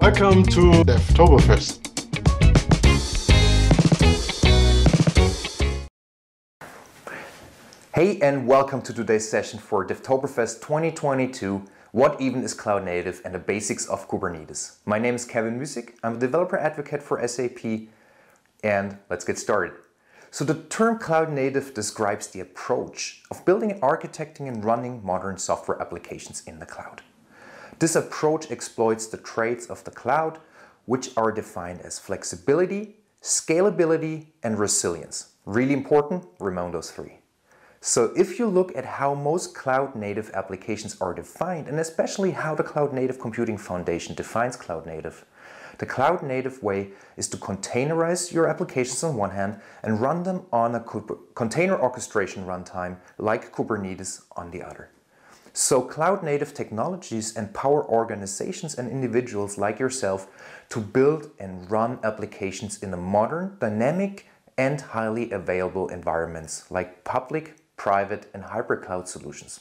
Welcome to Devtoberfest. Hey and welcome to today's session for Devtoberfest 2022 What even is cloud native and the basics of Kubernetes. My name is Kevin Muessig. I'm a developer advocate for SAP and let's get started. So the term cloud native describes the approach of building, architecting and running modern software applications in the cloud. This approach exploits the traits of the cloud which are defined as flexibility, scalability and resilience. Really important, remember those three. So if you look at how most cloud native applications are defined, and especially how the Cloud Native Computing Foundation defines cloud native, the cloud native way is to containerize your applications on one hand and run them on a container orchestration runtime like Kubernetes on the other. So cloud native technologies empower organizations and individuals like yourself to build and run applications in a modern, dynamic, and highly available environments like public, private, and hybrid cloud solutions.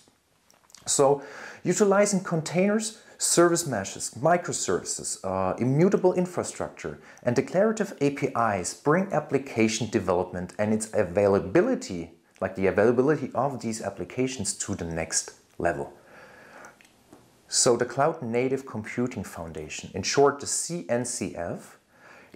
So utilizing containers, service meshes, microservices, uh, immutable infrastructure, and declarative APIs bring application development and its availability, like the availability of these applications to the next level. So the Cloud Native Computing Foundation, in short the CNCF,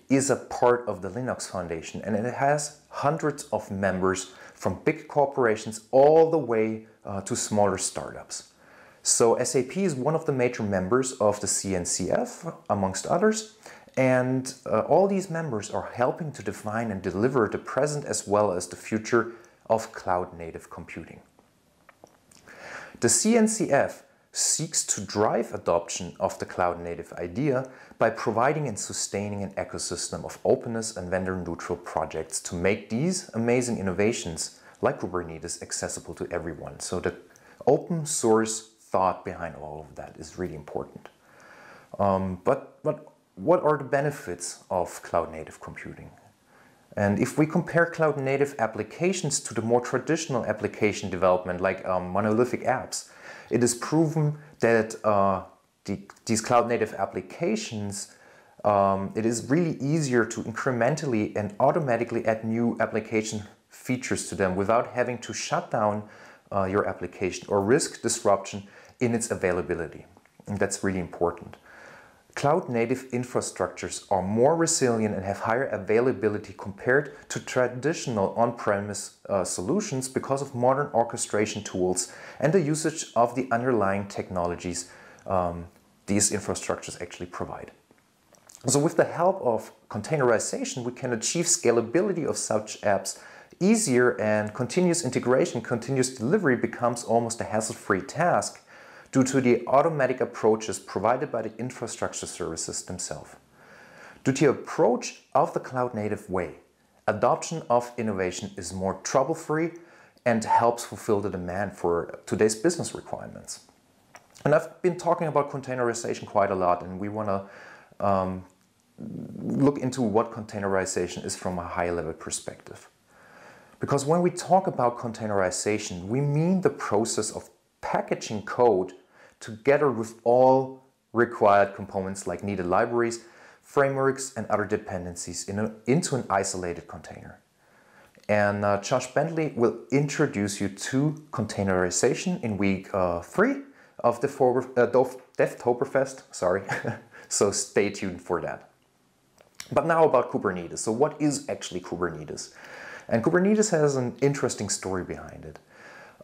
is a part of the Linux Foundation and it has hundreds of members from big corporations all the way uh, to smaller startups. So SAP is one of the major members of the CNCF, amongst others, and uh, all these members are helping to define and deliver the present as well as the future of cloud native computing. The CNCF seeks to drive adoption of the cloud native idea by providing and sustaining an ecosystem of openness and vendor neutral projects to make these amazing innovations like Kubernetes accessible to everyone. So the open source thought behind all of that is really important. Um, but, but what are the benefits of cloud native computing? And if we compare cloud native applications to the more traditional application development like um, monolithic apps, it is proven that uh, the, these cloud native applications um, it is really easier to incrementally and automatically add new application features to them without having to shut down uh, your application or risk disruption in its availability. And that's really important. Cloud native infrastructures are more resilient and have higher availability compared to traditional on-premise uh, solutions because of modern orchestration tools and the usage of the underlying technologies um, these infrastructures actually provide. So with the help of containerization, we can achieve scalability of such apps easier and continuous integration, continuous delivery becomes almost a hassle-free task due to the automatic approaches provided by the infrastructure services themselves. Due to the approach of the cloud-native way, adoption of innovation is more trouble-free and helps fulfill the demand for today's business requirements. And I've been talking about containerization quite a lot and we want to um, look into what containerization is from a high level perspective. Because when we talk about containerization, we mean the process of packaging code together with all required components like needed libraries, frameworks, and other dependencies in a, into an isolated container. And uh, Josh Bentley will introduce you to containerization in week uh, three of the for, uh, Devtoberfest, sorry. so stay tuned for that. But now about Kubernetes. So what is actually Kubernetes? And Kubernetes has an interesting story behind it.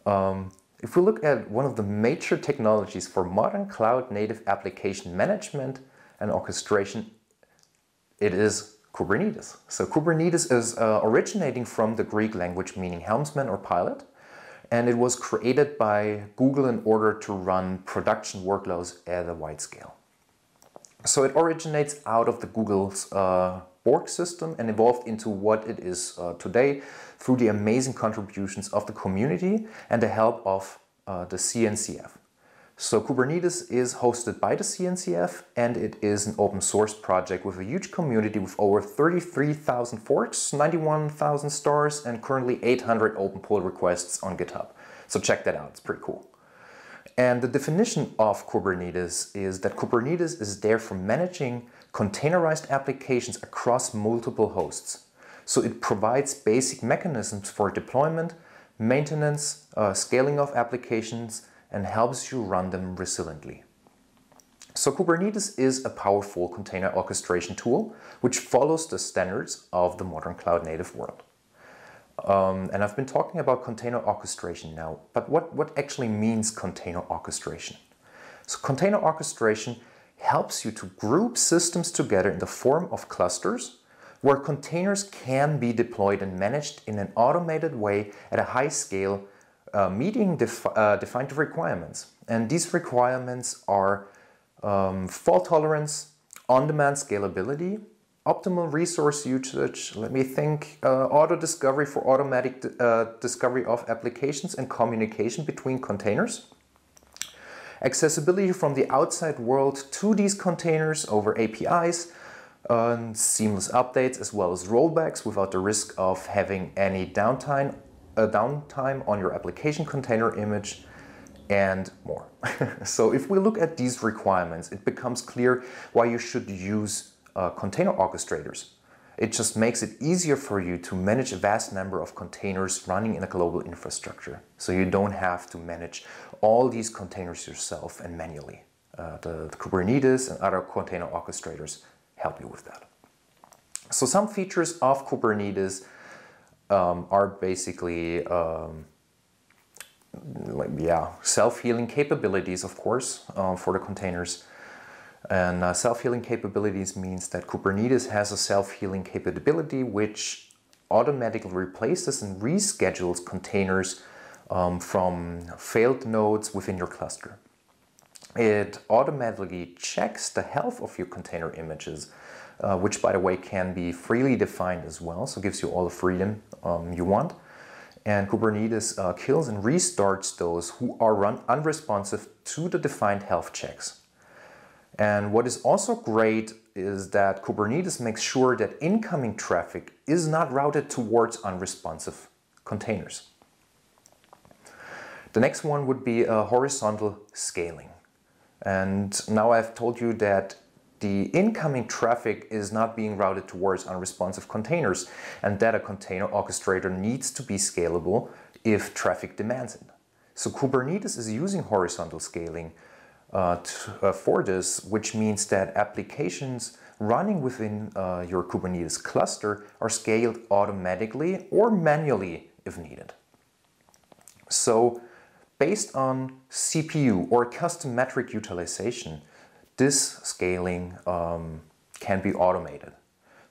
Um, if we look at one of the major technologies for modern cloud native application management and orchestration, it is Kubernetes. So Kubernetes is uh, originating from the Greek language meaning helmsman or pilot. And it was created by Google in order to run production workloads at a wide scale. So it originates out of the Google's uh, system and evolved into what it is uh, today through the amazing contributions of the community and the help of uh, the CNCF. So Kubernetes is hosted by the CNCF and it is an open source project with a huge community with over 33,000 forks, 91,000 stars and currently 800 open pull requests on GitHub. So check that out, it's pretty cool. And the definition of Kubernetes is that Kubernetes is there for managing containerized applications across multiple hosts. So it provides basic mechanisms for deployment, maintenance, uh, scaling of applications, and helps you run them resiliently. So Kubernetes is a powerful container orchestration tool which follows the standards of the modern cloud native world. Um, and I've been talking about container orchestration now, but what, what actually means container orchestration? So container orchestration helps you to group systems together in the form of clusters where containers can be deployed and managed in an automated way at a high scale, uh, meeting def uh, defined requirements. And these requirements are um, fault tolerance, on-demand scalability, optimal resource usage, let me think, uh, auto discovery for automatic uh, discovery of applications and communication between containers. Accessibility from the outside world to these containers over APIs, uh, seamless updates as well as rollbacks without the risk of having any downtime, uh, downtime on your application container image and more. so if we look at these requirements, it becomes clear why you should use uh, container orchestrators. It just makes it easier for you to manage a vast number of containers running in a global infrastructure. So you don't have to manage all these containers yourself and manually. Uh, the, the, Kubernetes and other container orchestrators help you with that. So some features of Kubernetes um, are basically um, like yeah self-healing capabilities of course uh, for the containers and uh, self-healing capabilities means that Kubernetes has a self-healing capability which automatically replaces and reschedules containers um, from failed nodes within your cluster. It automatically checks the health of your container images, uh, which by the way can be freely defined as well, so gives you all the freedom um, you want. And Kubernetes uh, kills and restarts those who are run unresponsive to the defined health checks. And what is also great is that Kubernetes makes sure that incoming traffic is not routed towards unresponsive containers. The next one would be a horizontal scaling. And now I've told you that the incoming traffic is not being routed towards unresponsive containers and that a container orchestrator needs to be scalable if traffic demands it. So Kubernetes is using horizontal scaling uh, uh, for this, which means that applications running within uh, your Kubernetes cluster are scaled automatically or manually if needed. So based on CPU or custom metric utilization, this scaling um, can be automated.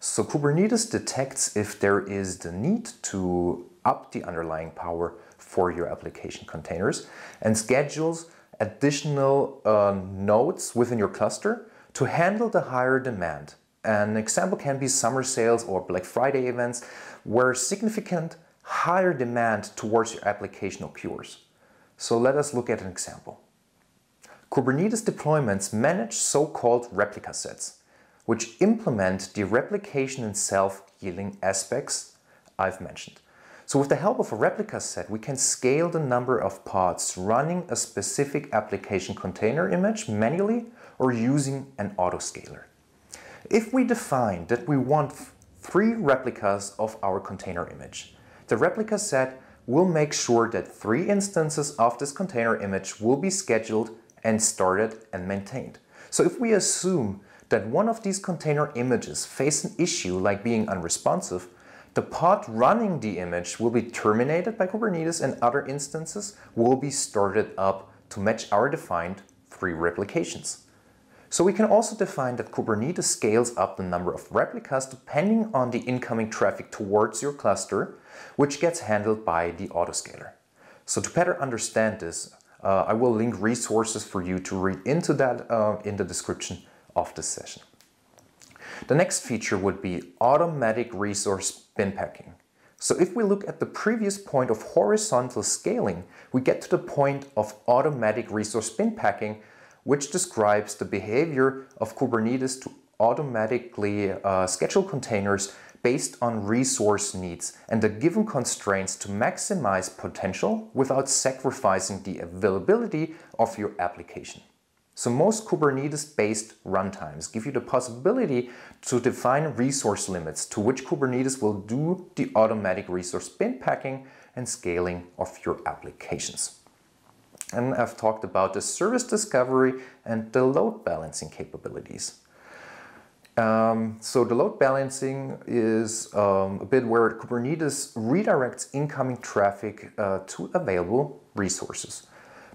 So Kubernetes detects if there is the need to up the underlying power for your application containers and schedules additional uh, nodes within your cluster to handle the higher demand. An example can be summer sales or Black Friday events where significant higher demand towards your application occurs. So let us look at an example. Kubernetes deployments manage so-called replica sets, which implement the replication and self-healing aspects I've mentioned. So with the help of a replica set, we can scale the number of pods running a specific application container image manually or using an autoscaler. If we define that we want three replicas of our container image, the replica set will make sure that three instances of this container image will be scheduled and started and maintained. So if we assume that one of these container images face an issue like being unresponsive, the pod running the image will be terminated by Kubernetes and other instances will be started up to match our defined three replications. So we can also define that Kubernetes scales up the number of replicas depending on the incoming traffic towards your cluster, which gets handled by the autoscaler. So to better understand this, uh, I will link resources for you to read into that uh, in the description of this session. The next feature would be automatic resource bin packing. So if we look at the previous point of horizontal scaling, we get to the point of automatic resource bin packing, which describes the behavior of Kubernetes to automatically uh, schedule containers based on resource needs and the given constraints to maximize potential without sacrificing the availability of your application. So most Kubernetes-based runtimes give you the possibility to define resource limits to which Kubernetes will do the automatic resource bin packing and scaling of your applications. And I've talked about the service discovery and the load balancing capabilities. Um, so the load balancing is um, a bit where Kubernetes redirects incoming traffic uh, to available resources.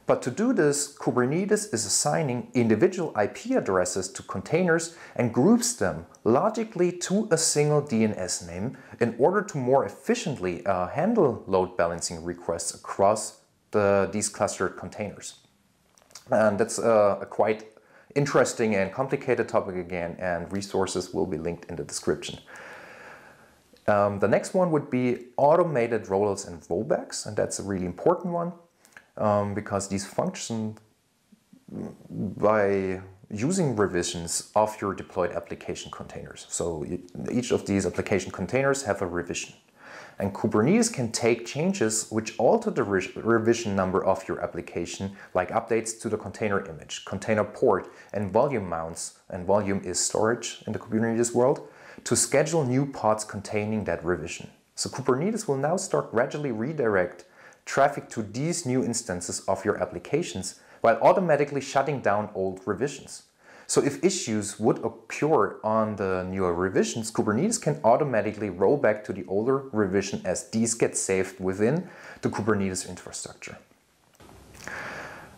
But to do this, Kubernetes is assigning individual IP addresses to containers and groups them logically to a single DNS name in order to more efficiently uh, handle load balancing requests across the, these clustered containers. And that's uh, a quite interesting and complicated topic again, and resources will be linked in the description. Um, the next one would be automated rollouts and rollbacks, and that's a really important one um, because these function by using revisions of your deployed application containers. So each of these application containers have a revision. And Kubernetes can take changes which alter the re revision number of your application, like updates to the container image, container port, and volume mounts, and volume is storage in the Kubernetes world, to schedule new pods containing that revision. So Kubernetes will now start gradually redirect traffic to these new instances of your applications while automatically shutting down old revisions. So if issues would occur on the newer revisions, Kubernetes can automatically roll back to the older revision as these get saved within the Kubernetes infrastructure.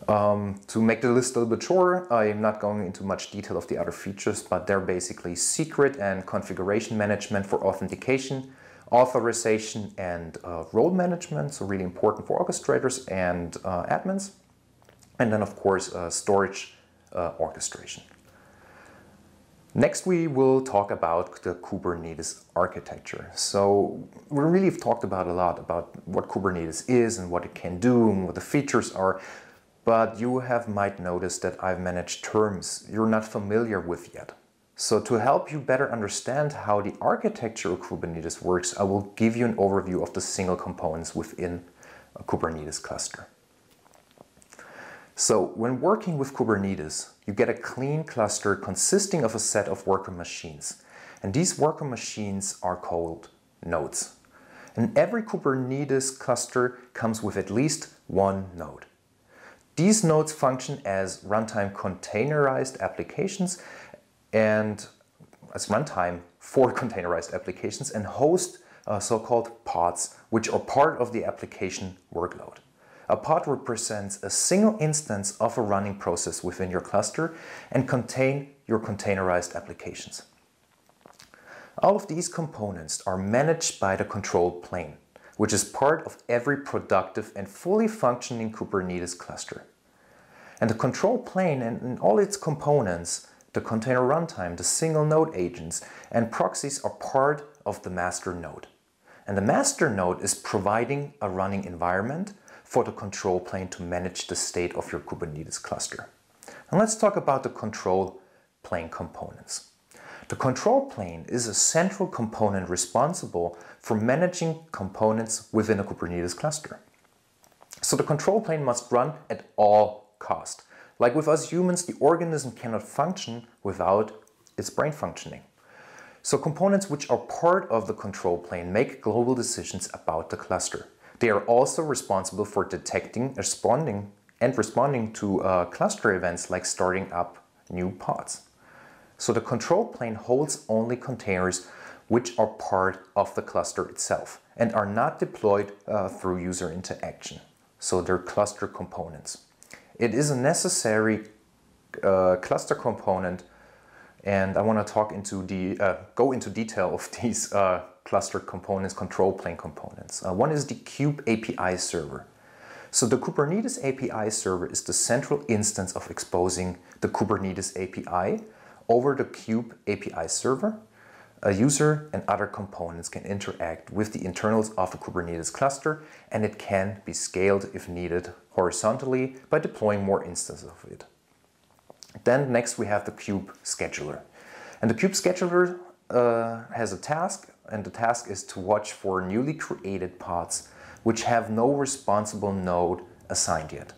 Um, to make the list a little bit shorter, I'm not going into much detail of the other features, but they're basically secret and configuration management for authentication, authorization and uh, role management, so really important for orchestrators and uh, admins. And then of course uh, storage uh, orchestration. Next we will talk about the Kubernetes architecture. So we really have talked about a lot about what Kubernetes is and what it can do and what the features are, but you have might noticed that I've managed terms you're not familiar with yet. So to help you better understand how the architecture of Kubernetes works, I will give you an overview of the single components within a Kubernetes cluster. So when working with Kubernetes, you get a clean cluster consisting of a set of worker machines. And these worker machines are called nodes. And every Kubernetes cluster comes with at least one node. These nodes function as runtime containerized applications and as runtime for containerized applications and host uh, so-called pods, which are part of the application workload. A pod represents a single instance of a running process within your cluster and contain your containerized applications. All of these components are managed by the control plane, which is part of every productive and fully functioning Kubernetes cluster. And the control plane and all its components the container runtime, the single node agents, and proxies are part of the master node. And the master node is providing a running environment for the control plane to manage the state of your Kubernetes cluster. And let's talk about the control plane components. The control plane is a central component responsible for managing components within a Kubernetes cluster. So the control plane must run at all cost. Like with us humans, the organism cannot function without its brain functioning. So components which are part of the control plane make global decisions about the cluster. They are also responsible for detecting, responding, and responding to uh, cluster events like starting up new pods. So the control plane holds only containers which are part of the cluster itself and are not deployed uh, through user interaction. So they're cluster components. It is a necessary uh, cluster component and I want to talk into the uh, go into detail of these uh, cluster components, control plane components. Uh, one is the kube API server. So the Kubernetes API server is the central instance of exposing the Kubernetes API over the kube API server. A user and other components can interact with the internals of a Kubernetes cluster and it can be scaled if needed horizontally by deploying more instances of it. Then next we have the kube scheduler. And the kube scheduler uh, has a task, and the task is to watch for newly created pods which have no responsible node assigned yet.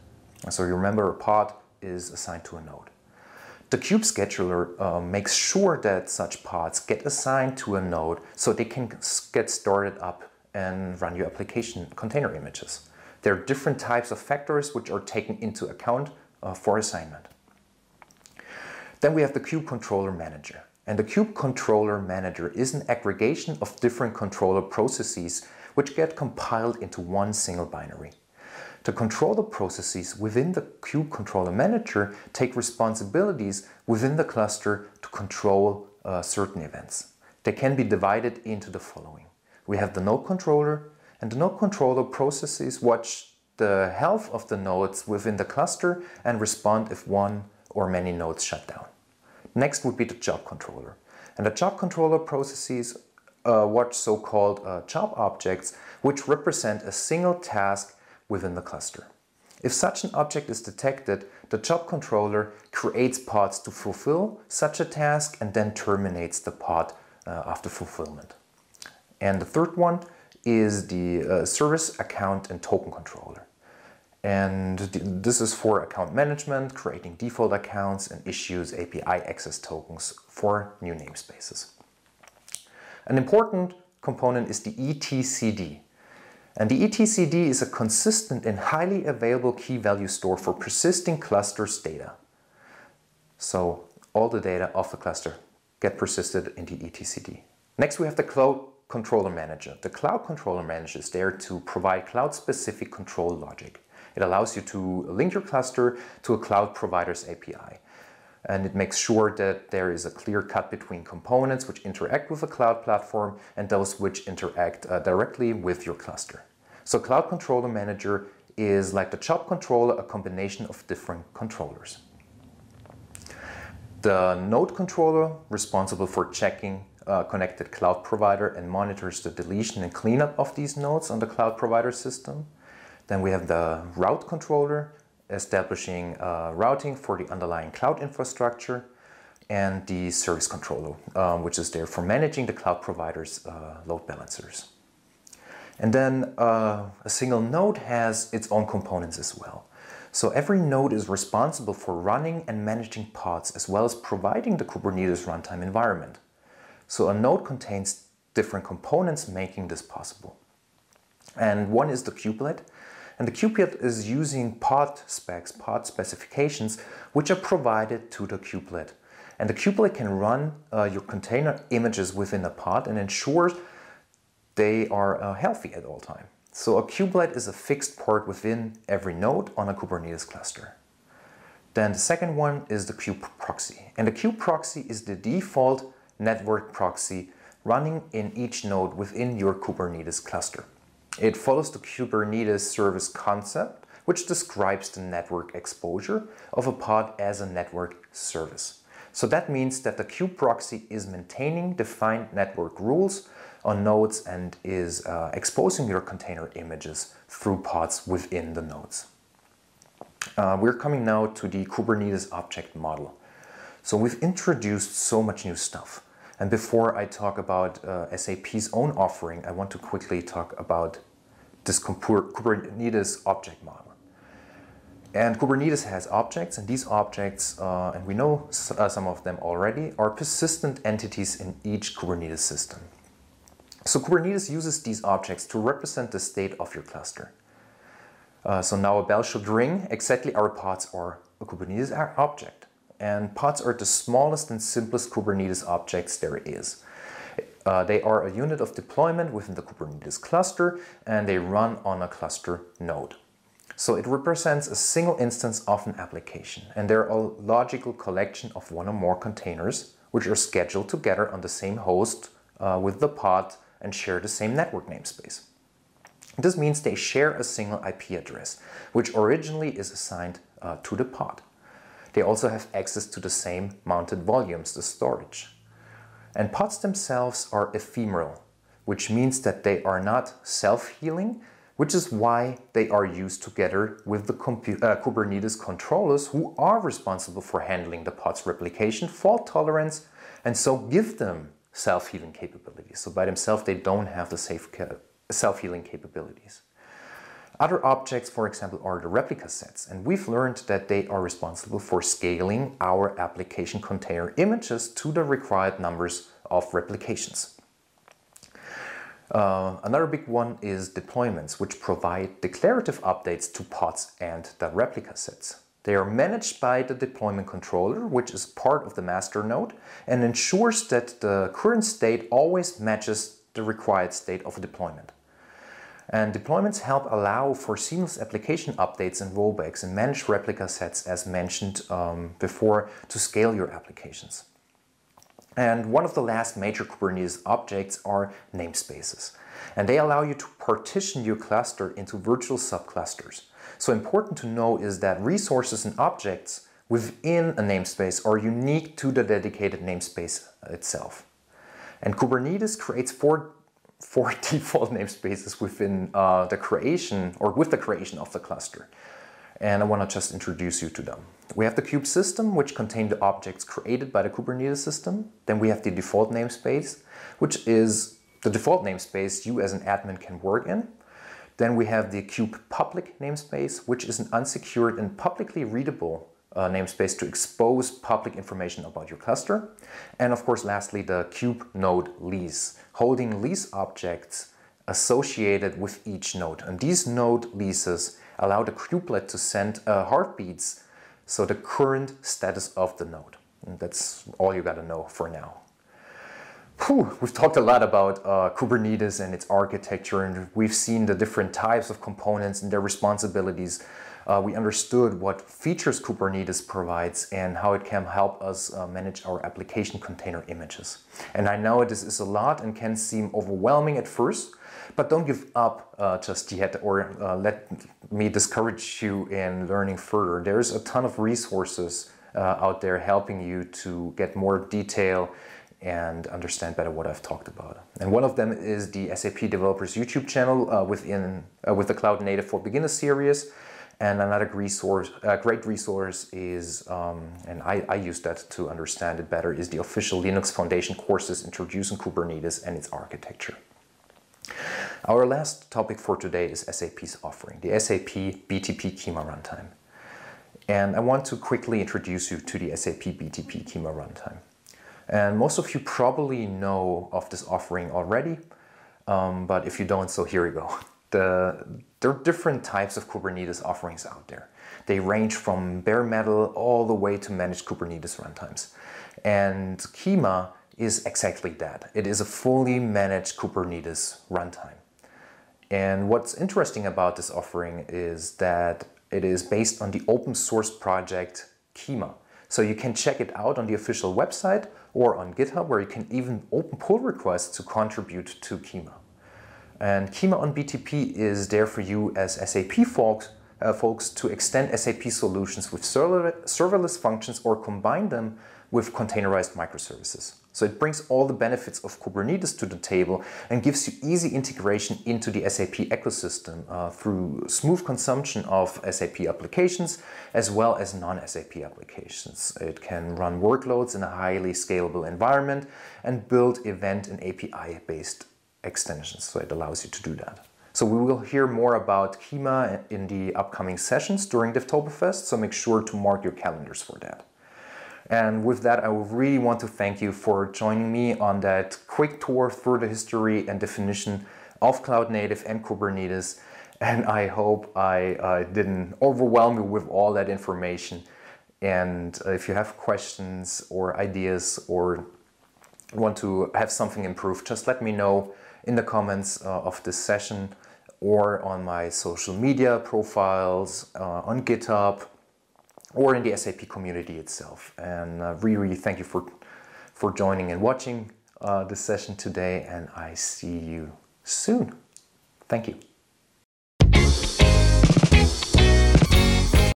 So you remember a pod is assigned to a node. The kube scheduler uh, makes sure that such pods get assigned to a node so they can get started up and run your application container images. There are different types of factors which are taken into account uh, for assignment. Then we have the kube controller manager. And the kube controller manager is an aggregation of different controller processes which get compiled into one single binary. The controller processes within the kube controller manager take responsibilities within the cluster to control uh, certain events. They can be divided into the following. We have the node controller, and the node controller processes watch the health of the nodes within the cluster and respond if one or many nodes shut down. Next would be the job controller. And the job controller processes uh, watch so-called uh, job objects, which represent a single task within the cluster. If such an object is detected, the job controller creates pods to fulfill such a task and then terminates the pod uh, after fulfillment. And the third one is the uh, service account and token controller. And this is for account management, creating default accounts and issues API access tokens for new namespaces. An important component is the etcd. And the etcd is a consistent and highly available key value store for persisting clusters data. So all the data of the cluster get persisted in the etcd. Next we have the cloud controller manager. The cloud controller manager is there to provide cloud-specific control logic. It allows you to link your cluster to a cloud provider's API. And it makes sure that there is a clear cut between components which interact with a cloud platform and those which interact uh, directly with your cluster. So Cloud Controller Manager is like the job controller, a combination of different controllers. The node controller, responsible for checking uh, connected cloud provider and monitors the deletion and cleanup of these nodes on the cloud provider system. Then we have the route controller, establishing routing for the underlying cloud infrastructure, and the service controller, um, which is there for managing the cloud provider's uh, load balancers. And then uh, a single node has its own components as well. So every node is responsible for running and managing pods as well as providing the Kubernetes runtime environment. So a node contains different components making this possible. And one is the kubelet, and the kubelet is using pod specs, pod specifications, which are provided to the kubelet. And the kubelet can run uh, your container images within a pod and ensures they are uh, healthy at all time. So a kubelet is a fixed port within every node on a Kubernetes cluster. Then the second one is the kube proxy. And the kube proxy is the default network proxy running in each node within your Kubernetes cluster. It follows the Kubernetes service concept, which describes the network exposure of a pod as a network service. So that means that the kube proxy is maintaining defined network rules on nodes and is uh, exposing your container images through pods within the nodes. Uh, we're coming now to the Kubernetes object model. So we've introduced so much new stuff. And before I talk about uh, SAP's own offering, I want to quickly talk about this Kubernetes object model. And Kubernetes has objects, and these objects, uh, and we know uh, some of them already, are persistent entities in each Kubernetes system. So Kubernetes uses these objects to represent the state of your cluster. Uh, so now a bell should ring, exactly our pods are a Kubernetes object. And pods are the smallest and simplest Kubernetes objects there is. Uh, they are a unit of deployment within the Kubernetes cluster and they run on a cluster node. So it represents a single instance of an application and they're a logical collection of one or more containers which are scheduled together on the same host uh, with the pod and share the same network namespace. This means they share a single IP address, which originally is assigned uh, to the pod. They also have access to the same mounted volumes, the storage. And pods themselves are ephemeral, which means that they are not self-healing, which is why they are used together with the uh, Kubernetes controllers who are responsible for handling the pod's replication, fault tolerance, and so give them self-healing capabilities. So by themselves, they don't have the safe self-healing capabilities. Other objects, for example, are the replica sets, and we've learned that they are responsible for scaling our application container images to the required numbers of replications. Uh, another big one is deployments, which provide declarative updates to pods and the replica sets. They are managed by the deployment controller, which is part of the master node and ensures that the current state always matches the required state of a deployment. And deployments help allow for seamless application updates and rollbacks and manage replica sets as mentioned um, before to scale your applications. And one of the last major Kubernetes objects are namespaces. And they allow you to partition your cluster into virtual subclusters. So important to know is that resources and objects within a namespace are unique to the dedicated namespace itself. And Kubernetes creates four four default namespaces within uh, the creation or with the creation of the cluster. And I want to just introduce you to them. We have the kube system, which contains the objects created by the Kubernetes system. Then we have the default namespace, which is the default namespace you as an admin can work in. Then we have the kube public namespace, which is an unsecured and publicly readable uh, namespace to expose public information about your cluster. And of course, lastly, the kube node lease, holding lease objects associated with each node. And these node leases allow the kubelet to send uh, heartbeats, so the current status of the node. And that's all you gotta know for now. Whew, we've talked a lot about uh, Kubernetes and its architecture, and we've seen the different types of components and their responsibilities uh, we understood what features Kubernetes provides and how it can help us uh, manage our application container images. And I know this is a lot and can seem overwhelming at first, but don't give up uh, just yet or uh, let me discourage you in learning further. There's a ton of resources uh, out there helping you to get more detail and understand better what I've talked about. And one of them is the SAP Developers YouTube channel uh, within uh, with the Cloud Native for Beginners series. And another resource, a great resource is, um, and I, I, use that to understand it better, is the official Linux Foundation courses introducing Kubernetes and its architecture. Our last topic for today is SAP's offering, the SAP BTP Kyma runtime. And I want to quickly introduce you to the SAP BTP Kyma runtime. And most of you probably know of this offering already, um, but if you don't, so here we go. The, there are different types of Kubernetes offerings out there. They range from bare metal all the way to managed Kubernetes runtimes. And Kyma is exactly that. It is a fully managed Kubernetes runtime. And what's interesting about this offering is that it is based on the open source project Kyma. So you can check it out on the official website or on GitHub where you can even open pull requests to contribute to Kyma. And Kyma on BTP is there for you as SAP folks, uh, folks to extend SAP solutions with server, serverless functions or combine them with containerized microservices. So it brings all the benefits of Kubernetes to the table and gives you easy integration into the SAP ecosystem uh, through smooth consumption of SAP applications as well as non-SAP applications. It can run workloads in a highly scalable environment and build event and API-based extensions. So it allows you to do that. So we will hear more about Kyma in the upcoming sessions during Devtoberfest, so make sure to mark your calendars for that. And with that, I really want to thank you for joining me on that quick tour through the history and definition of Cloud Native and Kubernetes. And I hope I uh, didn't overwhelm you with all that information. And uh, if you have questions or ideas or want to have something improved, just let me know in the comments uh, of this session or on my social media profiles, uh, on GitHub, or in the SAP community itself. And uh, really, really thank you for, for joining and watching uh, this session today, and I see you soon. Thank you.